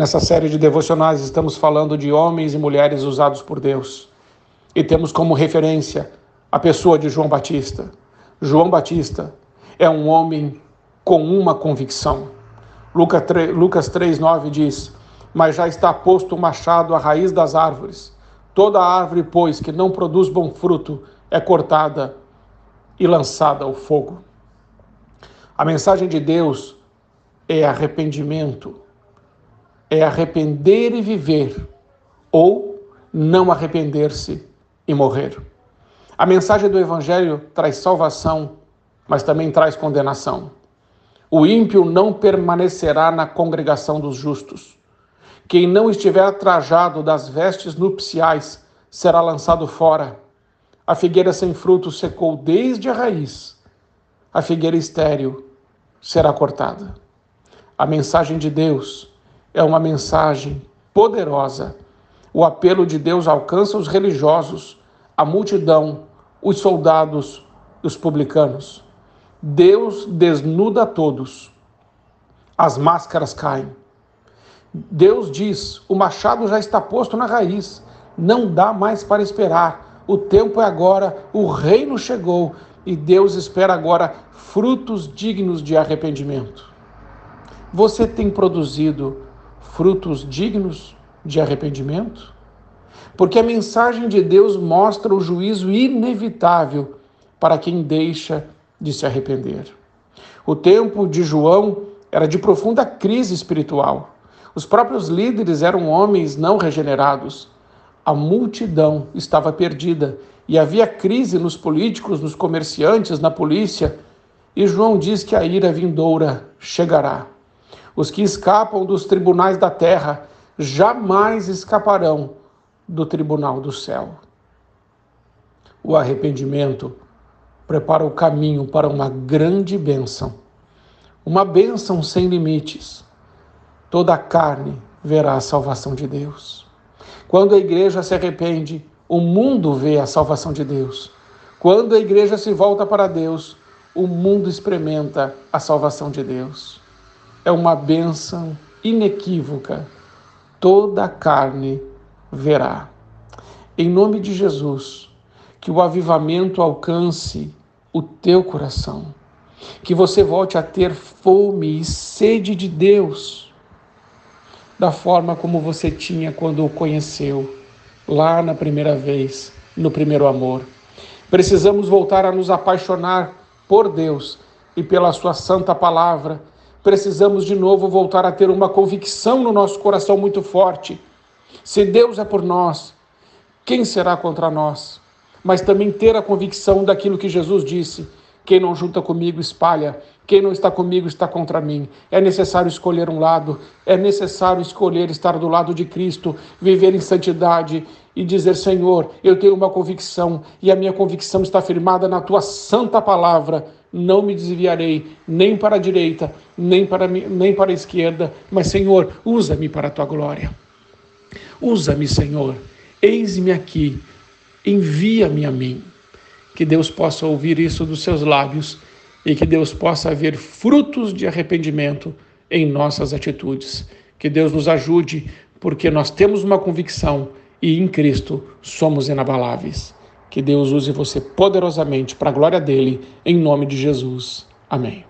Nessa série de devocionais estamos falando de homens e mulheres usados por Deus. E temos como referência a pessoa de João Batista. João Batista é um homem com uma convicção. Lucas 3,9 diz: Mas já está posto o machado à raiz das árvores. Toda árvore, pois, que não produz bom fruto, é cortada e lançada ao fogo. A mensagem de Deus é arrependimento, é arrepender e viver, ou não arrepender-se e morrer. A mensagem do Evangelho traz salvação, mas também traz condenação. O ímpio não permanecerá na congregação dos justos. Quem não estiver trajado das vestes nupciais será lançado fora. A figueira sem fruto secou desde a raiz. A figueira estéril será cortada. A mensagem de Deus é uma mensagem poderosa. O apelo de Deus alcança os religiosos, a multidão, os soldados os publicanos. Deus desnuda todos. As máscaras caem. Deus diz: o machado já está posto na raiz, não dá mais para esperar. O tempo é agora, o reino chegou e Deus espera agora frutos dignos de arrependimento. Você tem produzido frutos dignos de arrependimento? Porque a mensagem de Deus mostra o juízo inevitável para quem deixa de se arrepender. O tempo de João era de profunda crise espiritual. Os próprios líderes eram homens não regenerados. A multidão estava perdida e havia crise nos políticos, nos comerciantes, na polícia. E João diz que a ira vindoura chegará. Os que escapam dos tribunais da terra jamais escaparão do tribunal do céu. O arrependimento prepara o caminho para uma grande bênção, uma bênção sem limites. Toda a carne verá a salvação de Deus. Quando a igreja se arrepende, o mundo vê a salvação de Deus. Quando a igreja se volta para Deus, o mundo experimenta a salvação de Deus. É uma bênção inequívoca. Toda a carne verá. Em nome de Jesus, que o avivamento alcance o teu coração. Que você volte a ter fome e sede de Deus, da forma como você tinha quando o conheceu, lá na primeira vez, no primeiro amor. Precisamos voltar a nos apaixonar por Deus e pela Sua santa palavra. Precisamos de novo voltar a ter uma convicção no nosso coração muito forte. Se Deus é por nós, quem será contra nós? mas também ter a convicção daquilo que Jesus disse: quem não junta comigo espalha, quem não está comigo está contra mim. É necessário escolher um lado, é necessário escolher estar do lado de Cristo, viver em santidade e dizer: Senhor, eu tenho uma convicção e a minha convicção está firmada na tua santa palavra. Não me desviarei nem para a direita, nem para, nem para a esquerda, mas, Senhor, usa-me para a tua glória. Usa-me, Senhor. Eis-me aqui envia-me a mim. Que Deus possa ouvir isso dos seus lábios e que Deus possa ver frutos de arrependimento em nossas atitudes. Que Deus nos ajude, porque nós temos uma convicção e em Cristo somos inabaláveis. Que Deus use você poderosamente para a glória dele, em nome de Jesus. Amém.